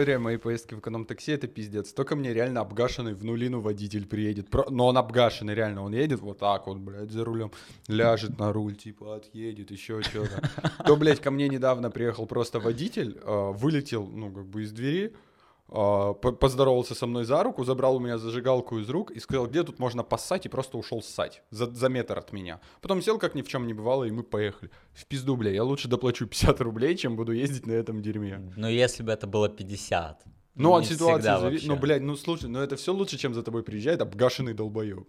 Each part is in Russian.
история моей поездки в эконом-такси — это пиздец. Только мне реально обгашенный в нулину водитель приедет. Но он обгашенный, реально. Он едет вот так вот, блядь, за рулем. Ляжет на руль, типа, отъедет, еще что-то. То, блядь, ко мне недавно приехал просто водитель, э, вылетел, ну, как бы из двери, а, поздоровался со мной за руку, забрал у меня зажигалку из рук и сказал, где тут можно поссать, и просто ушел ссать за, за метр от меня. Потом сел, как ни в чем не бывало, и мы поехали. В пизду, бля, я лучше доплачу 50 рублей, чем буду ездить на этом дерьме. Ну, если бы это было 50. Ну, от не ситуации зависит. Ну, блядь, ну, слушай, ну это все лучше, чем за тобой приезжает обгашенный долбоеб.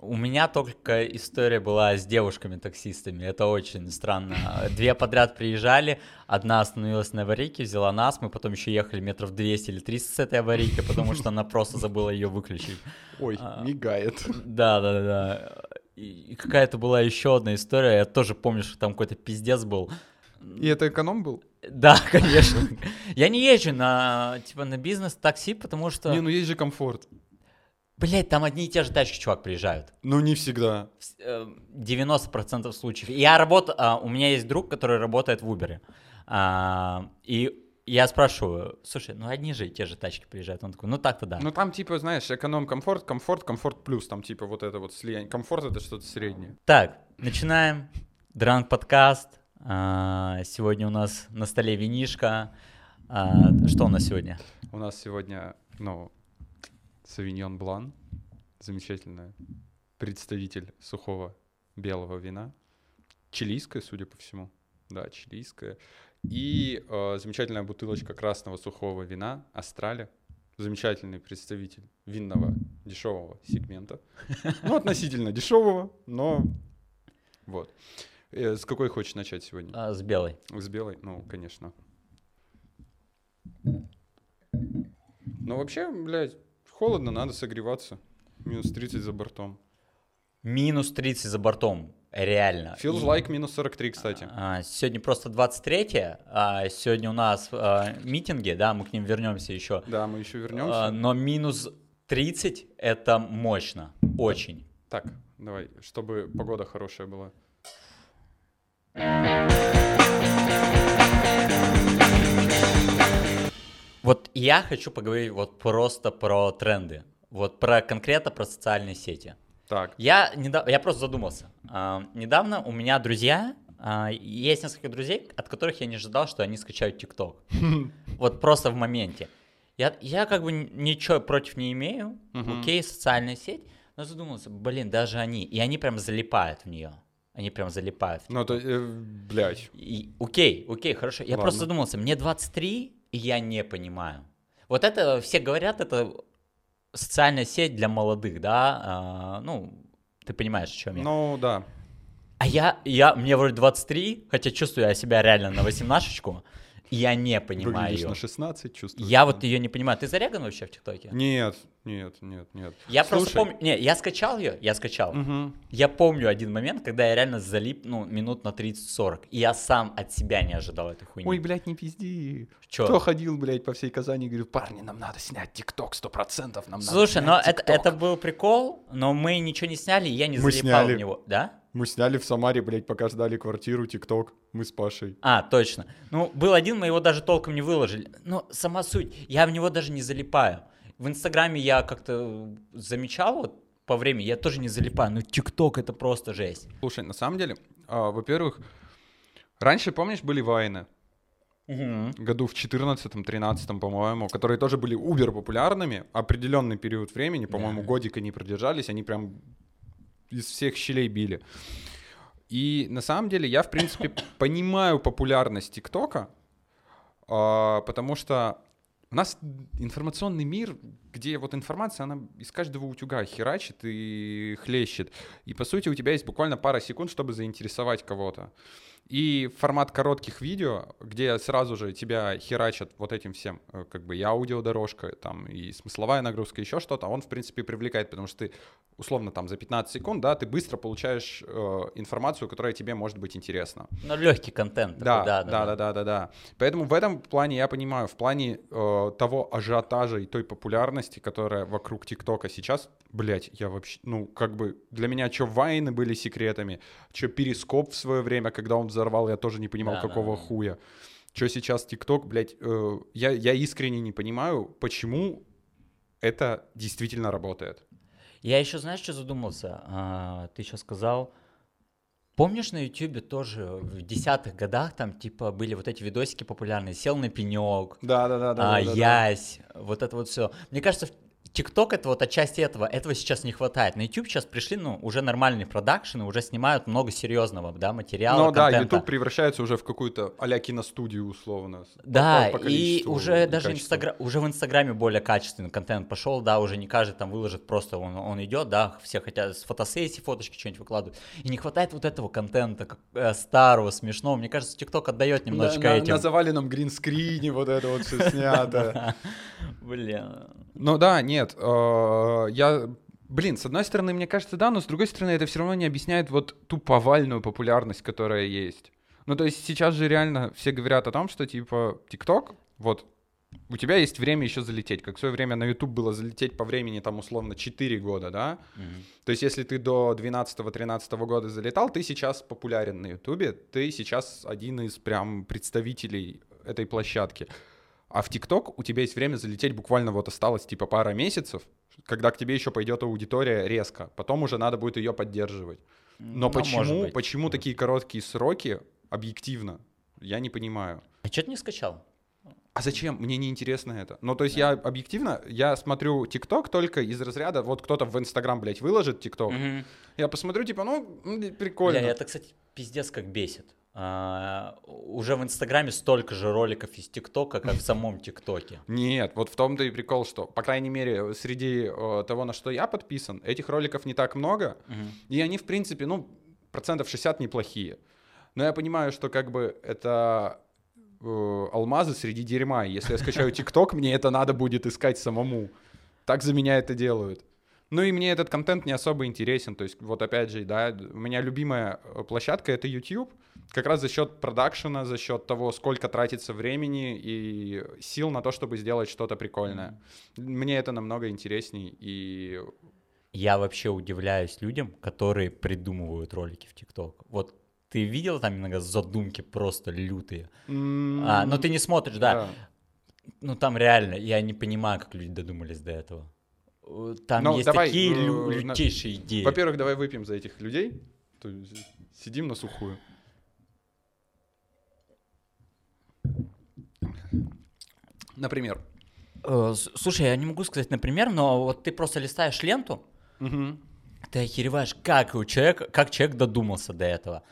У меня только история была с девушками-таксистами. Это очень странно. Две подряд приезжали, одна остановилась на аварийке, взяла нас, мы потом еще ехали метров 200 или 300 с этой аварийкой, потому что она просто забыла ее выключить. Ой, А. мигает. Да, да, да, и какая-то была еще одна история. Я тоже помню, что там какой-то пиздец был. И это эконом был? Да, конечно. Я не езжу на типа на бизнес-такси, потому что, Не, ну есть же комфорт. Блядь, там одни и те же тачки, чувак, приезжают. Ну, не всегда. Вс- э, 90% случаев. Я работаю, у меня есть друг, который работает в Uber. А, и я спрашиваю, слушай, ну одни же и те же тачки приезжают. Он такой, ну так-то да. Ну, там, типа, знаешь, эконом-комфорт, комфорт, комфорт плюс. Там, типа, вот это вот слияние. Комфорт — это что-то среднее. Так, начинаем. Дранг подкаст. А, сегодня у нас на столе винишка. А, что у нас сегодня? У нас сегодня, ну, Савиньон Блан, замечательный представитель сухого белого вина, чилийское, судя по всему, да, чилийское, и э, замечательная бутылочка красного сухого вина Астрале, замечательный представитель винного дешевого сегмента, ну, относительно дешевого, но вот. Э, С какой хочешь начать сегодня? А, с белой. С белой? Ну, конечно. Ну, вообще, блядь, холодно, надо согреваться. Минус 30 за бортом. Минус 30 за бортом. Реально. Feels like минус 43, кстати. А, сегодня просто 23 а сегодня у нас а, митинги, да, мы к ним вернемся еще. Да, мы еще А, вернемся. но минус 30 это мощно, очень. Так, давай, чтобы погода хорошая была. Вот я хочу поговорить вот просто про тренды, вот про конкретно про социальные сети. Так, Я, недав- я просто задумался. А, недавно у меня друзья, а, есть несколько друзей, от которых я не ожидал, что они скачают ТикТок. Вот просто в моменте. Я, я как бы ничего против не имею, окей, социальная сеть, но задумался, блин, даже они, и они прям залипают в нее. Они прям залипают. ну, то, э, блядь. и, окей, окей, хорошо. Я просто задумался, мне 23, и я не понимаю. Вот это все говорят, это социальная сеть для молодых, да? а, ну, ты понимаешь, о чем я. Ну, да. А я, я, мне вроде 23, хотя чувствую я себя реально на 18 и я не понимаю Выглядишь на 16, чувствуешь. Я вот ее не понимаю. Ты зареган вообще в ТикТоке? Нет, нет, нет, нет. Я просто Слушай, помню... Не, я скачал ее, я скачал. мгм. Я помню один момент, когда я реально залип, ну, минут на 30-40. И я сам от себя не ожидал этой хуйни. Ой, блядь, не пизди. Чё? Кто ходил, блядь, по всей Казани и говорил, парни, нам надо снять ТикТок, сто процентов нам надо Слушай, но это, TikTok». это был прикол, но мы ничего не сняли, и я не Мы залипал сняли. в него. Да? Мы сняли в Самаре, блядь, пока ждали квартиру, ТикТок, мы с Пашей. А, точно. Ну, был один, мы его даже толком не выложили. Но сама суть, я в него даже не залипаю. В Инстаграме я как-то замечал вот по времени, я тоже не залипаю. Но ТикТок это просто жесть. Слушай, на самом деле, а, во-первых, раньше, помнишь, были вайны? году в 14-13, по-моему, которые тоже были убер популярными, определенный период времени, по-моему, Да. годика не продержались, они прям из всех щелей били. И на самом деле я, в принципе, понимаю популярность ТикТока, а, потому что у нас информационный мир, где вот информация, она из каждого утюга херачит и хлещет. И, по сути, у тебя есть буквально пара секунд, чтобы заинтересовать кого-то. И формат коротких видео, где сразу же тебя херачат вот этим всем, э, как бы и аудиодорожка, там, и смысловая нагрузка, еще что-то, он, в принципе, привлекает, потому что ты, условно, там, за 15 секунд, да, ты быстро получаешь э, информацию, которая тебе может быть интересна. Ну, легкий контент. Да, такой, да, да, да, да, да, да. Поэтому в этом плане я понимаю, в плане э, того ажиотажа и той популярности, которая вокруг ТикТока сейчас, блять, я вообще, ну, как бы, для меня что Вайны были секретами, что Перископ в свое время, когда он взорвал, я тоже не понимал, Да, какого да, да. хуя. что сейчас ТикТок, блядь, э, я, я искренне не понимаю, почему это действительно работает. Я еще, знаешь, что задумался? А, ты сейчас сказал, Помнишь, на Ютубе тоже в десятых годах там типа были вот эти видосики популярные, сел на пенек, да, да, да, да, а, да, да, ясь, вот это вот все. Мне кажется, ТикТок это вот отчасти этого, этого сейчас не хватает. На YouTube сейчас пришли, ну, уже нормальные продакшены, уже снимают много серьезного, да, материала, Ну да. YouTube превращается уже в какую-то а-ля киностудию условно. Да, по- по и уже и даже качеству. Инстагра... уже в Инстаграме более качественный контент пошел, да, уже не каждый там выложит, просто он, он идет, да, все хотят с фотосессии фоточки что-нибудь выкладывают. И не хватает вот этого контента, как, э, старого, смешного. Мне кажется, ТикТок отдает На, немножечко на- этим. на заваленном гринскрине вот это вот все снято. Блин. Ну да, нет, э, я... Блин, с одной стороны, мне кажется, да, но с другой стороны, это все равно не объясняет вот ту повальную популярность, которая есть. Ну, то есть сейчас же реально все говорят о том, что, типа, ТикТок, вот, у тебя есть время еще залететь, как в свое время на YouTube было залететь по времени, там, условно, 4 года, да? Мгм. То есть если ты до 12-13 года залетал, ты сейчас популярен на Ютубе, ты сейчас один из прям представителей этой площадки. А в ТикТок у тебя есть время залететь, буквально вот осталось типа пара месяцев, когда к тебе еще пойдет аудитория резко. Потом уже надо будет ее поддерживать. Но Ну, почему, почему такие короткие сроки объективно? Я не понимаю. А что ты не скачал? А зачем? Мне не интересно это. Ну, то есть я объективно, я смотрю ТикТок только из разряда, вот кто-то в Инстаграм, блядь, выложит ТикТок, Мгм. я посмотрю, типа, ну, прикольно. Бля, это, кстати, пиздец как бесит. А, уже в Инстаграме столько же роликов из ТикТока, как в самом ТикТоке. Нет, вот в том-то и прикол, что, по крайней мере, среди э, того, на что я подписан, этих роликов не так много, и они, в принципе, ну, процентов 60 неплохие. Но я понимаю, что как бы это э, алмазы среди дерьма. и Если я скачаю ТикТок, мне это надо будет искать самому. Так за меня это делают. Ну и мне этот контент не особо интересен. То есть вот опять же, да, у меня любимая э, площадка — это YouTube. Как раз за счет продакшена, за счет того, сколько тратится времени и сил на то, чтобы сделать что-то прикольное. Мне это намного интересней. И Я вообще удивляюсь людям, которые придумывают ролики в ТикТок. Вот ты видел там иногда задумки просто лютые? А, но ты не смотришь, да. Ну там реально, я не понимаю, как люди додумались до этого. Э, Там Ну, есть давай, такие э, лю- на- лютейшие идеи. Во-первых, давай выпьем за этих людей. Сидим на сухую. Например. Э, Слушай, я не могу сказать, например, но вот ты просто листаешь ленту, Мгм. ты охереваешь, как у человека, как человек додумался до этого.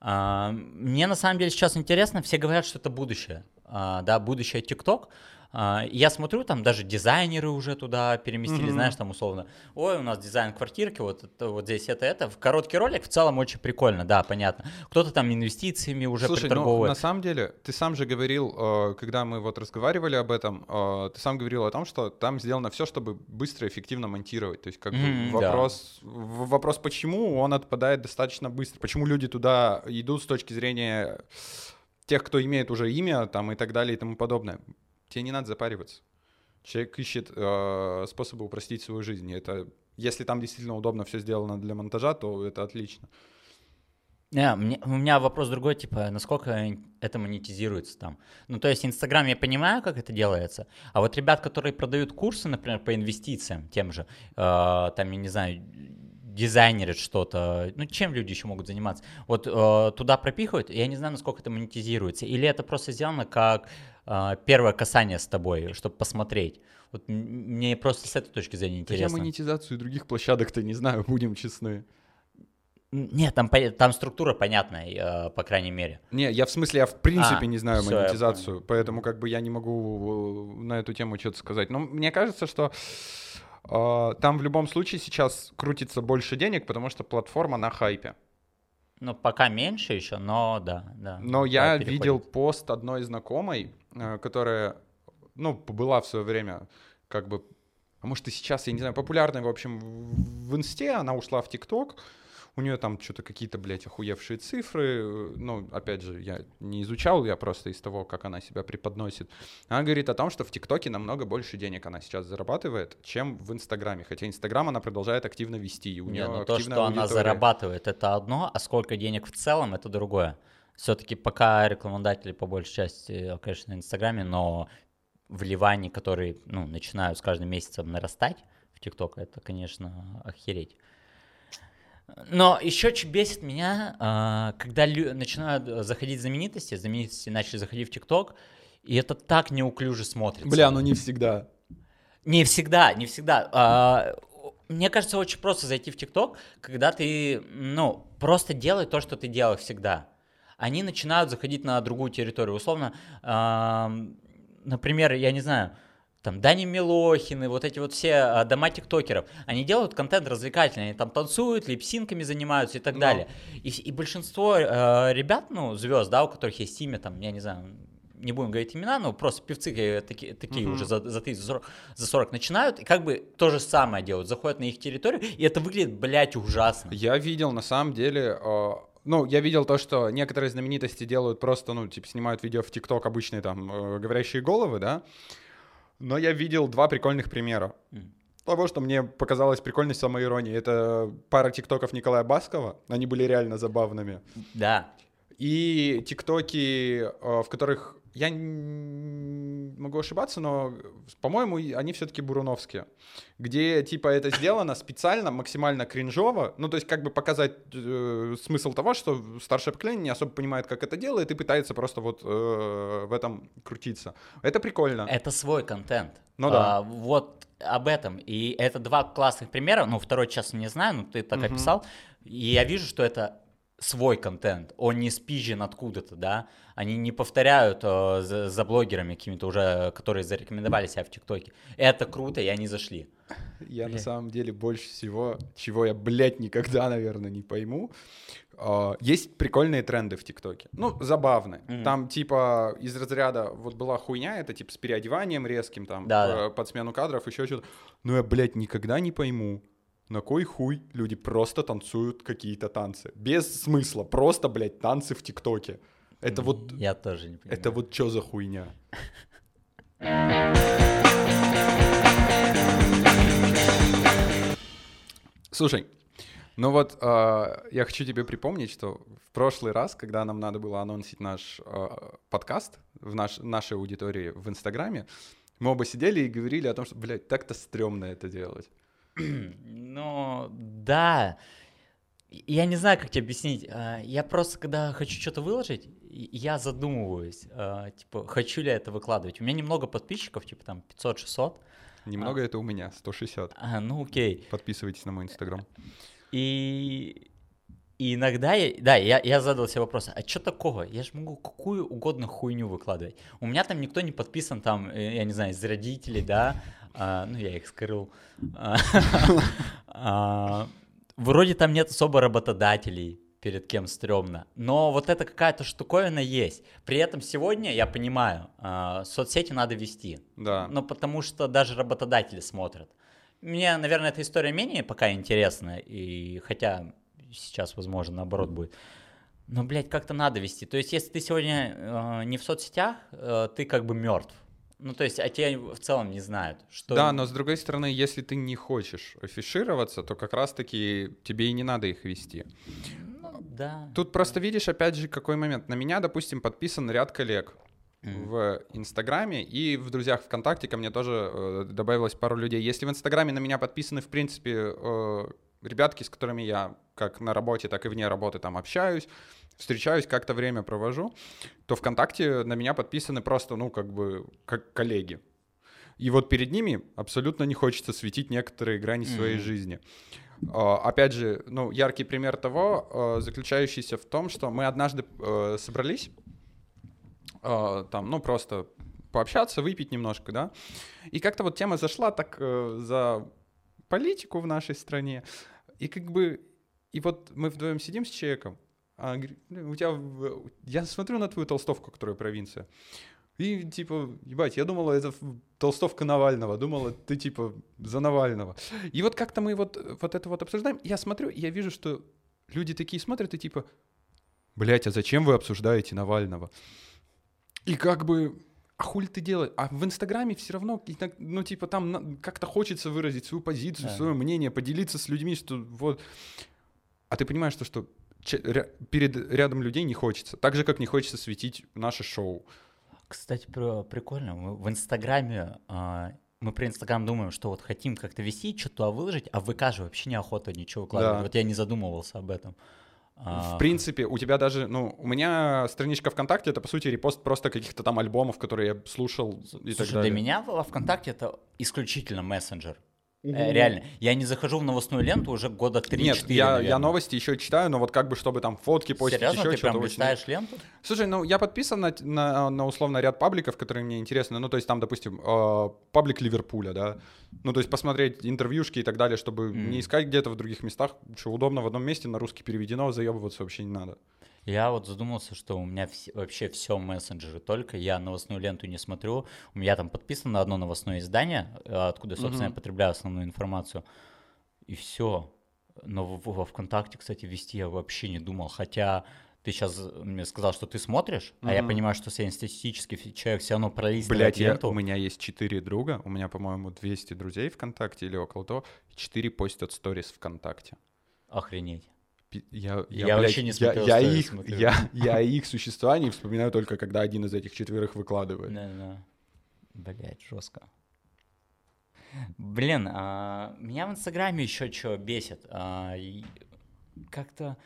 А, Мне на самом деле сейчас интересно, все говорят, что это будущее, А, да, будущее ТикТок. И Я смотрю, там даже дизайнеры уже туда переместили, Мгм. знаешь, там условно, ой, у нас дизайн квартирки, вот, это, вот здесь это, это. В короткий ролик в целом очень прикольно, да, понятно. Кто-то там инвестициями уже Слушай, ну, приторговывает. на самом деле, ты сам же говорил, э, когда мы вот разговаривали об этом, э, ты сам говорил о том, что там сделано все, чтобы быстро и эффективно монтировать. То есть как бы Мгм, да. вопрос, в- вопрос, почему он отпадает достаточно быстро, почему люди туда идут с точки зрения тех, кто имеет уже имя там и так далее и тому подобное. Тебе не надо запариваться. Человек ищет э, способы упростить свою жизнь. И это, если там действительно удобно все сделано для монтажа, то это отлично. Не, мне- у меня вопрос другой, типа, насколько это монетизируется там. Ну, то есть Инстаграм, я понимаю, как это делается, а вот ребят, которые продают курсы, например, по инвестициям тем же, э, там, я не знаю, дизайнерят что-то, ну, чем люди еще могут заниматься? Вот э, туда пропихивают, я не знаю, насколько это монетизируется, или это просто сделано как первое касание с тобой, чтобы посмотреть. Вот мне просто с этой точки зрения Да я интересно. монетизацию других площадок-то не знаю, будем честны. Нет, там, там структура понятная, э, по крайней мере. Не, я в смысле, я в принципе А, не знаю всё, я монетизацию, поэтому как бы я не могу э, на эту тему что-то сказать. Но мне кажется, что э, там в любом случае сейчас крутится больше денег, потому что платформа на хайпе. Ну, пока меньше еще, но да, да. Но я переходит. видел пост одной знакомой, которая, ну, была в свое время как бы, а может и сейчас, я не знаю, популярной, в общем, в инсте, она ушла в ТикТок, у нее там что-то какие-то, блядь, охуевшие цифры, э, ну, опять же, я не изучал, я просто из того, как она себя преподносит. Она говорит о том, что в ТикТоке намного больше денег она сейчас зарабатывает, чем в Инстаграме, хотя Инстаграм она продолжает активно вести, и у Не, нее ну то, что она аудитория. зарабатывает, это одно, а сколько денег в целом, это другое. Все-таки пока рекламодатели по большей части, конечно, на Инстаграме, но вливания, которые ну, начинают с каждым месяцем нарастать в ТикТок, это, конечно, охереть. Но еще что бесит меня, а, когда начинают заходить знаменитости, знаменитости начали заходить в ТикТок, и это так неуклюже смотрится. Бля, ну не всегда. Не всегда, не всегда. А, мне кажется, очень просто зайти в ТикТок, когда ты, ну, просто делай то, что ты делал всегда. Они начинают заходить на другую территорию. Условно, например, я не знаю, там Дани Милохины, вот эти вот все а, дома тиктокеров, они делают контент развлекательный, они там танцуют, липсинками занимаются и так Но. далее. И, и большинство э, ребят, ну, звезд, да, у которых есть имя, там, я не знаю, не будем говорить имена, но просто певцы такие, такие uh-huh. уже за, за 30, за 40, за 40 начинают, и как бы то же самое делают, заходят на их территорию, и это выглядит, блядь, ужасно. Я видел, на самом деле, э, ну, я видел то, что некоторые знаменитости делают просто, ну, типа, снимают видео в ТикТок, обычные там э, говорящие головы, да, но я видел два прикольных примера. Mm. Того, что мне показалось прикольной самоиронией. Это пара тиктоков Николая Баскова. Они были реально забавными. Да. И тиктоки, в которых я могу ошибаться, но, по-моему, они все-таки буруновские, где, типа, это сделано специально, максимально кринжово, ну, то есть, как бы показать э, смысл того, что старшее поколение не особо понимает, как это делает, и пытается просто вот э, в этом крутиться. Это прикольно. Это свой контент. Ну да. А, вот об этом. И это два классных примера, ну, второй час не знаю, но ты так угу. описал, и я вижу, что это свой контент, он не спизжен откуда-то, да, они не повторяют э, за, за блогерами какими-то уже, которые зарекомендовали себя в ТикТоке. Это круто, и они зашли. Я Блин. на самом деле больше всего, чего я, блядь, никогда, наверное, не пойму, э, есть прикольные тренды в ТикТоке. Ну, забавные. Mm-hmm. Там, типа, из разряда, вот была хуйня, это, типа, с переодеванием резким, там, да, э, да. под смену кадров, еще что-то. Но я, блядь, никогда не пойму, на кой хуй люди просто танцуют какие-то танцы? Без смысла, просто, блядь, танцы в ТикТоке. Это вот... Я тоже не понимаю. Это вот что за хуйня? Слушай, ну вот э, я хочу тебе припомнить, что в прошлый раз, когда нам надо было анонсить наш э, подкаст в наш, нашей аудитории в Инстаграме, мы оба сидели и говорили о том, что, блядь, так-то стрёмно это делать. Ну, да. Я не знаю, как тебе объяснить. А, я просто, когда хочу что-то выложить, я задумываюсь, а, типа, хочу ли я это выкладывать. У меня немного подписчиков, типа там 500-600. Немного а, это у меня, 160. А, ну окей. Подписывайтесь на мой инстаграм. И, и иногда, я, да, я, я задал себе вопрос, а что такого? Я же могу какую угодно хуйню выкладывать. У меня там никто не подписан, там, э, я не знаю, из родителей, да, а, ну, я их скрыл. А, вроде там нет особо работодателей, перед кем стрёмно. Но вот это какая-то штуковина есть. При этом сегодня, я понимаю, а, соцсети надо вести. Да. Но потому что даже работодатели смотрят. Мне, наверное, эта история менее пока интересна, и хотя сейчас, возможно, наоборот будет. Но, блядь, как-то надо вести. То есть, если ты сегодня э, не в соцсетях, э, ты как бы мертв. Ну, то есть, а те в целом не знают, что... Да, но с другой стороны, если ты не хочешь афишироваться, то как раз-таки тебе и не надо их вести. Ну, да. Тут просто видишь, опять же, какой момент. На меня, допустим, подписан ряд коллег mm. в Инстаграме и в друзьях ВКонтакте ко мне тоже э, добавилось пару людей. Если в Инстаграме на меня подписаны, в принципе, э, ребятки, с которыми я как на работе, так и вне работы там общаюсь, встречаюсь, как-то время провожу, то ВКонтакте на меня подписаны просто, ну, как бы, как коллеги. И вот перед ними абсолютно не хочется светить некоторые грани mm-hmm. своей жизни. Uh, опять же, ну, яркий пример того, uh, заключающийся в том, что мы однажды uh, собрались, там, ну, просто пообщаться, выпить немножко, да, и как-то вот тема зашла так э, за политику в нашей стране, и как бы, и вот мы вдвоем сидим с человеком, а, у тебя, я смотрю на твою толстовку, которая провинция, и типа, ебать, я думала, это толстовка Навального, думала, ты типа за Навального. И вот как-то мы вот, вот это вот обсуждаем, я смотрю, я вижу, что люди такие смотрят и типа, блять, а зачем вы обсуждаете Навального? И как бы, а хули ты делаешь? А в Инстаграме все равно, ну, типа, там как-то хочется выразить свою позицию, свое мнение, поделиться с людьми, что вот... А ты понимаешь, что, что перед рядом людей не хочется. Так же, как не хочется светить наше шоу. Кстати, при- прикольно. Мы в Инстаграме а, мы про Инстаграм думаем, что вот хотим как-то вести, что-то выложить, а в ВК же вообще неохота ничего выкладывать. Да. Вот я не задумывался об этом. А, В принципе, у тебя даже, ну, у меня страничка ВКонтакте, это, по сути, репост просто каких-то там альбомов, которые я слушал и так Слушай, далее. для меня ВКонтакте это исключительно мессенджер. Э, Реально. Я не захожу в новостную ленту уже года 3-4, Нет, я, я новости еще читаю, но вот как бы, чтобы там фотки постить, Серьезно, еще ты что-то прям очень... ленту? Слушай, ну я подписан на, на, на условно ряд пабликов, которые мне интересны. Ну, то есть там, допустим, э, паблик Ливерпуля, да. Ну, то есть посмотреть интервьюшки и так далее, чтобы Мгм. не искать где-то в других местах. Что удобно в одном месте, на русский переведено, заебываться вообще не надо. Я вот задумался, что у меня вс- вообще все мессенджеры только, я новостную ленту не смотрю, у меня там подписано на одно новостное издание, э, откуда, собственно, я Мгм. потребляю основную информацию, и все. Но в- во ВКонтакте, кстати, вести я вообще не думал, хотя ты сейчас мне сказал, что ты смотришь, а я понимаю, что среднестатистический человек все равно пролистывает Блять, я, ленту. у меня есть четыре друга, у меня, по-моему, 200 друзей ВКонтакте или около того, четыре постят сторис ВКонтакте. Охренеть. Пи- Я, Я блядь, вообще не я- смотрел я, сторис, их, я, я их существование вспоминаю только, когда один из этих четверых выкладывает. Да-да. Блять, жестко. Блин, а, меня в Инстаграме еще что бесит. а, Как-то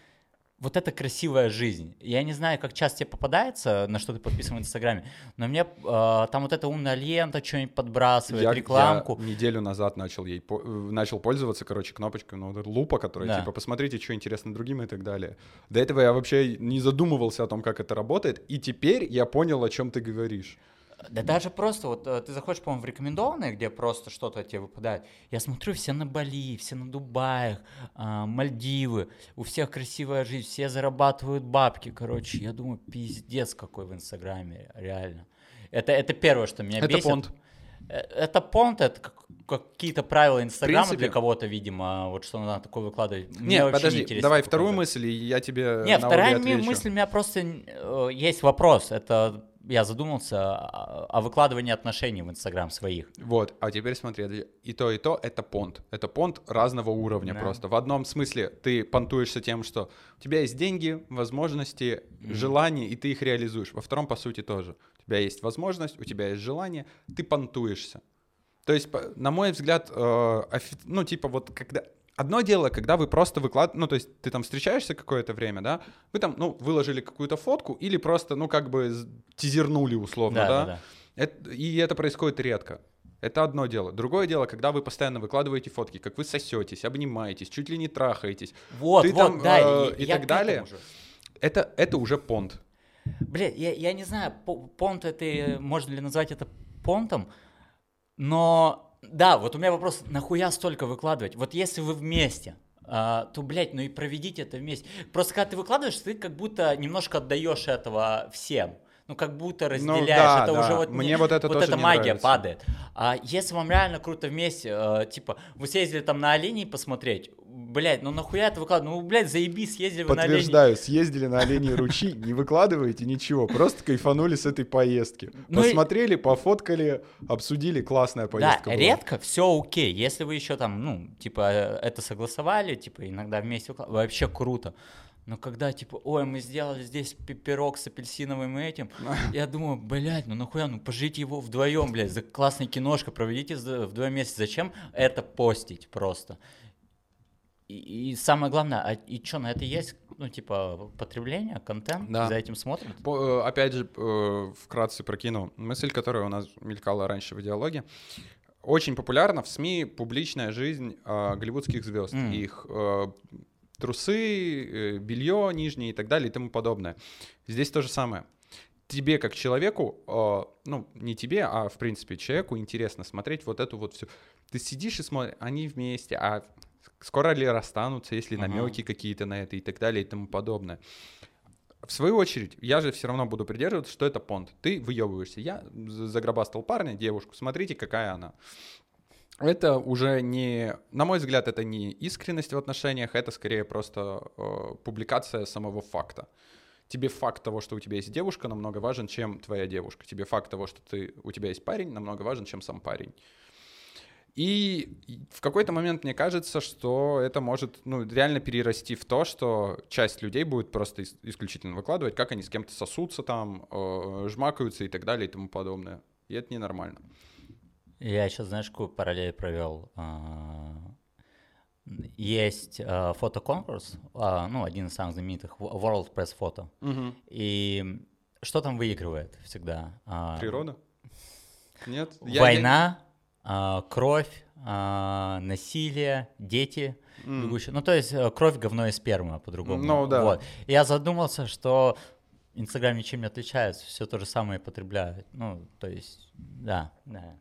вот эта красивая жизнь. Я не знаю, как часто тебе попадается, на что ты подписан в Инстаграме, но мне а, там вот эта умная лента что-нибудь подбрасывает, Я, рекламку. я неделю назад начал ей э, начал пользоваться, короче, кнопочкой, ну, вот эта лупа, которая Да. типа посмотрите, что интересно другим и так далее. До этого я вообще не задумывался о том, как это работает, и теперь я понял, о чем ты говоришь. Да даже просто, вот э, ты заходишь, по-моему, в рекомендованные, где просто что-то тебе выпадает. Я смотрю, все на Бали, все на Дубаях, а, Мальдивы, у всех красивая жизнь, все зарабатывают бабки, короче. Я думаю, пиздец какой в Инстаграме, реально. Это, это первое, что меня Это бесит. понт. Э, Это понт, это как- какие-то правила Инстаграма принципе- для кого-то, видимо, вот что надо такое выкладывать. Мне Нет, вообще подожди, интересно давай вторую мысль, и я тебе Нет, вторая отвечу. мысль у меня просто э, есть вопрос. Это я задумался о, о выкладывании отношений в Инстаграм своих. Вот, а теперь смотри, и то, и то — это понт. Это понт разного уровня Да. просто. В одном смысле ты понтуешься тем, что у тебя есть деньги, возможности, желания, и ты их реализуешь. Во втором, по сути, тоже. У тебя есть возможность, у тебя есть желание, ты понтуешься. То есть, на мой взгляд, э, ну, типа вот когда... Одно дело, когда вы просто выкладываете, ну, то есть ты там встречаешься какое-то время, да, вы там, ну, выложили какую-то фотку или просто, ну, как бы тизернули условно, да, Да, да, да. это- и это происходит редко. Это одно дело. Другое дело, когда вы постоянно выкладываете фотки, как вы сосетесь, обнимаетесь, чуть ли не трахаетесь. Вот, Ты вот, там, да, э, и, и я так далее. Это, это уже понт. Бля, я, я не знаю, по- понт это, э, можно ли назвать это понтом, но да, вот у меня вопрос, нахуя столько выкладывать? Вот если вы вместе, а, то, блядь, ну и проведите это вместе. Просто когда ты выкладываешь, ты как будто немножко отдаешь этого всем. Ну, как будто разделяешь. да, это да. уже вот Мне не- вот это тоже эта магия нравится. падает. А если вам реально круто вместе, э, типа, вы съездили там на оленей посмотреть, блядь, ну нахуя это выкладывать? Ну, блядь, заебись, съездили вы на оленей. Подтверждаю, съездили на оленей ручьи, не выкладываете ничего, просто кайфанули с этой поездки. Ну Посмотрели, пофоткали, обсудили, классная Да, поездка была. редко все окей. Если вы еще там, ну, типа, э, это согласовали, типа, иногда вместе вообще круто. Но когда, типа, ой, мы сделали здесь пи- пирог с апельсиновым этим, я думаю, блядь, ну нахуя, ну пожите его вдвоем, блядь, за классная киношка, проведите вдвоем месяц. Зачем это постить просто? И, и самое главное, а и что, на это есть, ну, типа, потребление, контент, Да. за этим смотрят? По- э, Опять же, э, вкратце прокину мысль, которая у нас мелькала раньше в диалоге. Очень популярна в СМИ публичная жизнь э, голливудских звезд, М. их э, трусы, э, белье нижнее и так далее и тому подобное. Здесь то же самое. Тебе как человеку, э, ну не тебе, а в принципе человеку интересно смотреть вот эту вот всю. Ты сидишь и смотришь, они вместе, а скоро ли расстанутся, есть ли Ага. намеки какие-то на это и так далее и тому подобное. В свою очередь, я же все равно буду придерживаться, что это понт. Ты выебываешься. Я за- загробастал парня, девушку, смотрите, какая она. Это уже не, на мой взгляд, это не искренность в отношениях, это скорее просто э, публикация самого факта. Тебе факт того, что у тебя есть девушка, намного важен, чем твоя девушка. Тебе факт того, что ты, у тебя есть парень, намного важен, чем сам парень. И в какой-то момент мне кажется, что это может ну, реально перерасти в то, что часть людей будет просто ис- исключительно выкладывать, как они с кем-то сосутся там, э, жмакаются и так далее и тому подобное. И это ненормально. Я сейчас, знаешь, какую параллель провел? А, Есть а, фотоконкурс, а, ну, один из самых знаменитых, Wo- World Press Photo. И что там выигрывает всегда? Природа? Нет? Я- я- Война, а, кровь, насилие, дети. Бегущие. Ну, то есть э, кровь, говно и сперма по-другому. Ну, да. Вот. Я задумался, что Инстаграм ничем не отличается, все то же самое потребляют. Ну, то есть, да, да.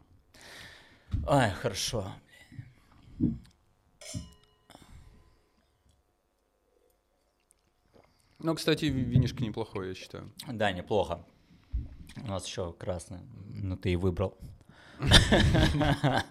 Ой, хорошо. Ну, кстати, ви- винишко неплохое, я считаю. Да, неплохо. У нас еще красное. Ну, ты и выбрал.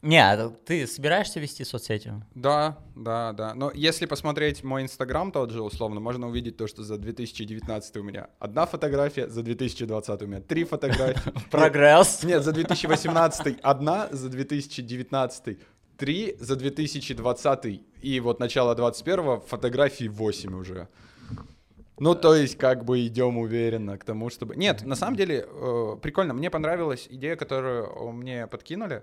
Не, а ты собираешься вести соцсети? Да, да, да. Но если посмотреть мой инстаграм тот же, условно, можно увидеть то, что за 2019 у меня одна фотография, за 2020 у меня три фотографии. Прогресс. Нет, за 2018 одна, за 2019 три, за 2020 и вот начало 21 фотографий 8 уже. Ну, то есть, как бы идем уверенно к тому, чтобы... Нет, на самом деле, э, прикольно. Мне понравилась идея, которую мне подкинули.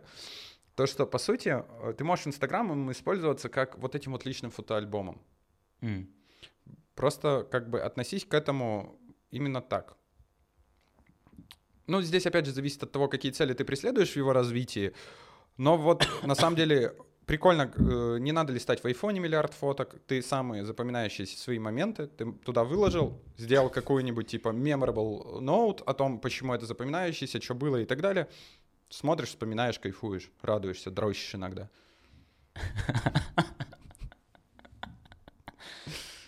То, что, по сути, э, ты можешь Инстаграмом использоваться как вот этим вот личным фотоальбомом. М. Просто как бы относись к этому именно так. Ну, здесь опять же зависит от того, какие цели ты преследуешь в его развитии. Но вот на самом деле прикольно, э, не надо листать в айфоне миллиард фоток, ты самые запоминающиеся свои моменты, ты туда выложил, сделал какой-нибудь типа memorable note о том, почему это запоминающееся, что было и так далее. Смотришь, вспоминаешь, кайфуешь, радуешься, дрочишь иногда.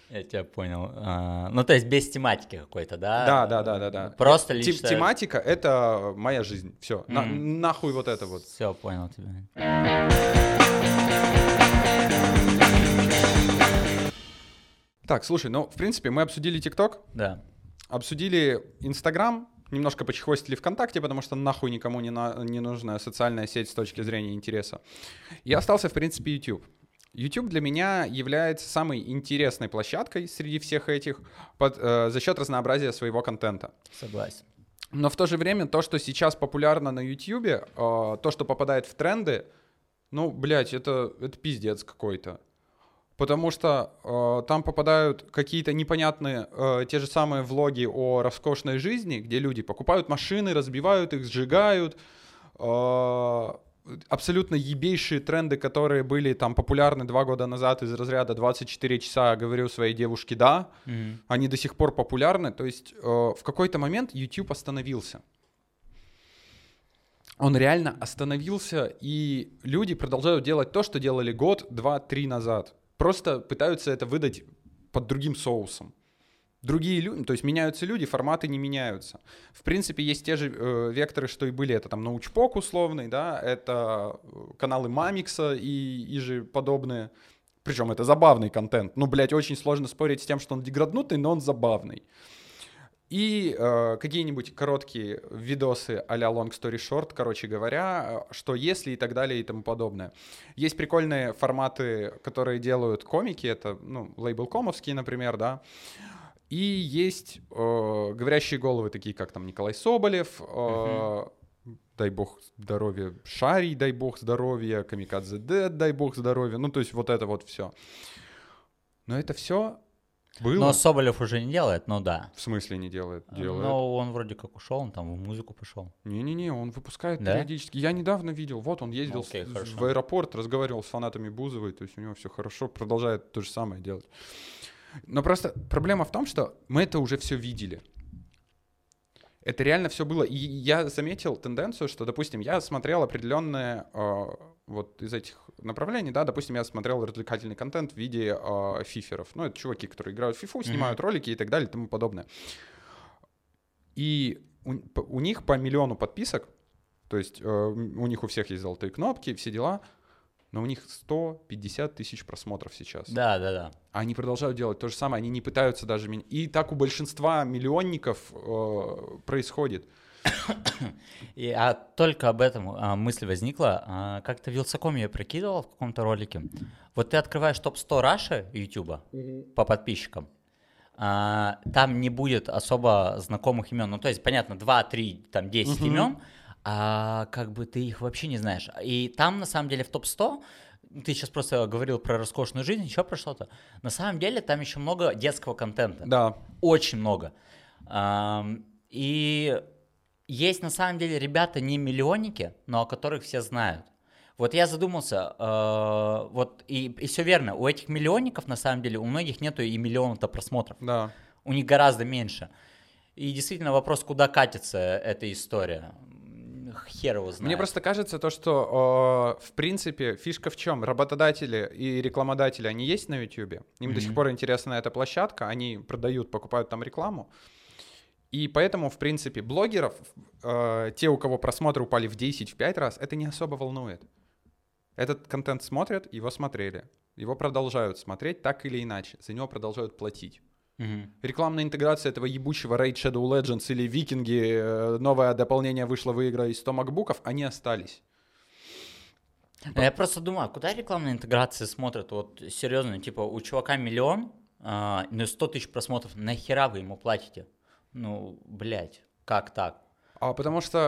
Я тебя понял. А, Ну, то есть без тематики какой-то, да? Да, да, да, да, да. Просто Тем- лично... Тематика — это моя жизнь. Все. Нахуй вот это вот. Все, понял тебя. Так, слушай, ну, в принципе, мы обсудили ТикТок, Да. обсудили Инстаграм, немножко почехвостили ВКонтакте, потому что нахуй никому не, на- не нужная социальная сеть с точки зрения интереса. И остался, в принципе, YouTube. YouTube для меня является самой интересной площадкой среди всех этих под, э, за счет разнообразия своего контента. Согласен. Но в то же время то, что сейчас популярно на YouTube, э, то, что попадает в тренды, ну, блядь, это, это пиздец какой-то. Потому что э, там попадают какие-то непонятные э, те же самые влоги о роскошной жизни, где люди покупают машины, разбивают их, сжигают. э, абсолютно ебейшие тренды, которые были там популярны два года назад из разряда 24 часа говорю своей девушке «да», Мгм. они до сих пор популярны. То есть э, в какой-то момент YouTube остановился. Он реально остановился, и люди продолжают делать то, что делали год, два, три назад. Просто пытаются это выдать под другим соусом. Другие люди, то есть меняются люди, форматы не меняются. В принципе, есть те же э, векторы, что и были. Это там научпок условный, да, это э, каналы Мамикса и, и же подобные. Причем это забавный контент. Ну, блядь, очень сложно спорить с тем, что он деграднутый, но он забавный. И э, какие-нибудь короткие видосы а-ля long story short, короче говоря, э, что если и так далее и тому подобное. Есть прикольные форматы, которые делают комики, это, ну, лейбл комовский, например, да. И есть э, говорящие головы, такие как там Николай Соболев, э, дай бог здоровья, Шарий, дай бог здоровья, Камикадзе Дэд, дай бог здоровья, ну то есть вот это вот все. Но это все было. Но Соболев уже не делает, ну да. В смысле не делает? Делает. Но он вроде как ушел, он там в музыку пошел. Не-не-не, он выпускает Да? периодически. Я недавно видел, вот он ездил Окей, с- хорошо. в аэропорт, разговаривал с фанатами Бузовой, то есть у него все хорошо, продолжает то же самое делать. Но просто проблема в том, что мы это уже все видели. Это реально все было. И я заметил тенденцию, что, допустим, я смотрел определенные э, вот из этих направлений, да, допустим, я смотрел развлекательный контент в виде э, фиферов. Ну, это чуваки, которые играют в фифу, снимают ролики и так далее и тому подобное. И у, у них по миллиону подписок, то есть э, у них у всех есть золотые кнопки, все дела, но у них 150 тысяч просмотров сейчас. Да, да, да. Они продолжают делать то же самое, они не пытаются даже меня. И так у большинства миллионников э, происходит. И, а только об этом а, мысль возникла. А, как-то Вилсаком я прикидывал в каком-то ролике. Вот ты открываешь топ-100 Раши YouTube по подписчикам, а, там не будет особо знакомых имен. Ну, то есть, понятно, 2, 3, там 10 имен, а как бы ты их вообще не знаешь. И там, на самом деле, в топ-100 ты сейчас просто говорил про роскошную жизнь, еще про что-то. На самом деле там еще много детского контента. Да. Очень много. И есть на самом деле ребята не миллионники, но о которых все знают. Вот я задумался, э, вот и, все верно, у этих миллионников на самом деле у многих нету и миллиона-то просмотров, Да. у них гораздо меньше. И действительно вопрос, куда катится эта история, хер его знает. Мне просто кажется то, что, э, в принципе, фишка в чем? Работодатели и рекламодатели, они есть на YouTube. Им до сих пор интересна эта площадка, они продают, покупают там рекламу. И поэтому, в принципе, блогеров, э, те, у кого просмотры упали в 10, в 5 раз, это не особо волнует. Этот контент смотрят, его смотрели. Его продолжают смотреть так или иначе. За него продолжают платить. Рекламная интеграция этого ебучего Raid Shadow Legends или Викинги, э, новое дополнение вышло, выиграли 100 макбуков, они остались. Ну, Я просто думаю, а куда рекламные интеграции смотрят? Вот серьезно, типа у чувака миллион, а, ну 100 тысяч просмотров, нахера вы ему платите? Ну, блядь, как так? А потому что,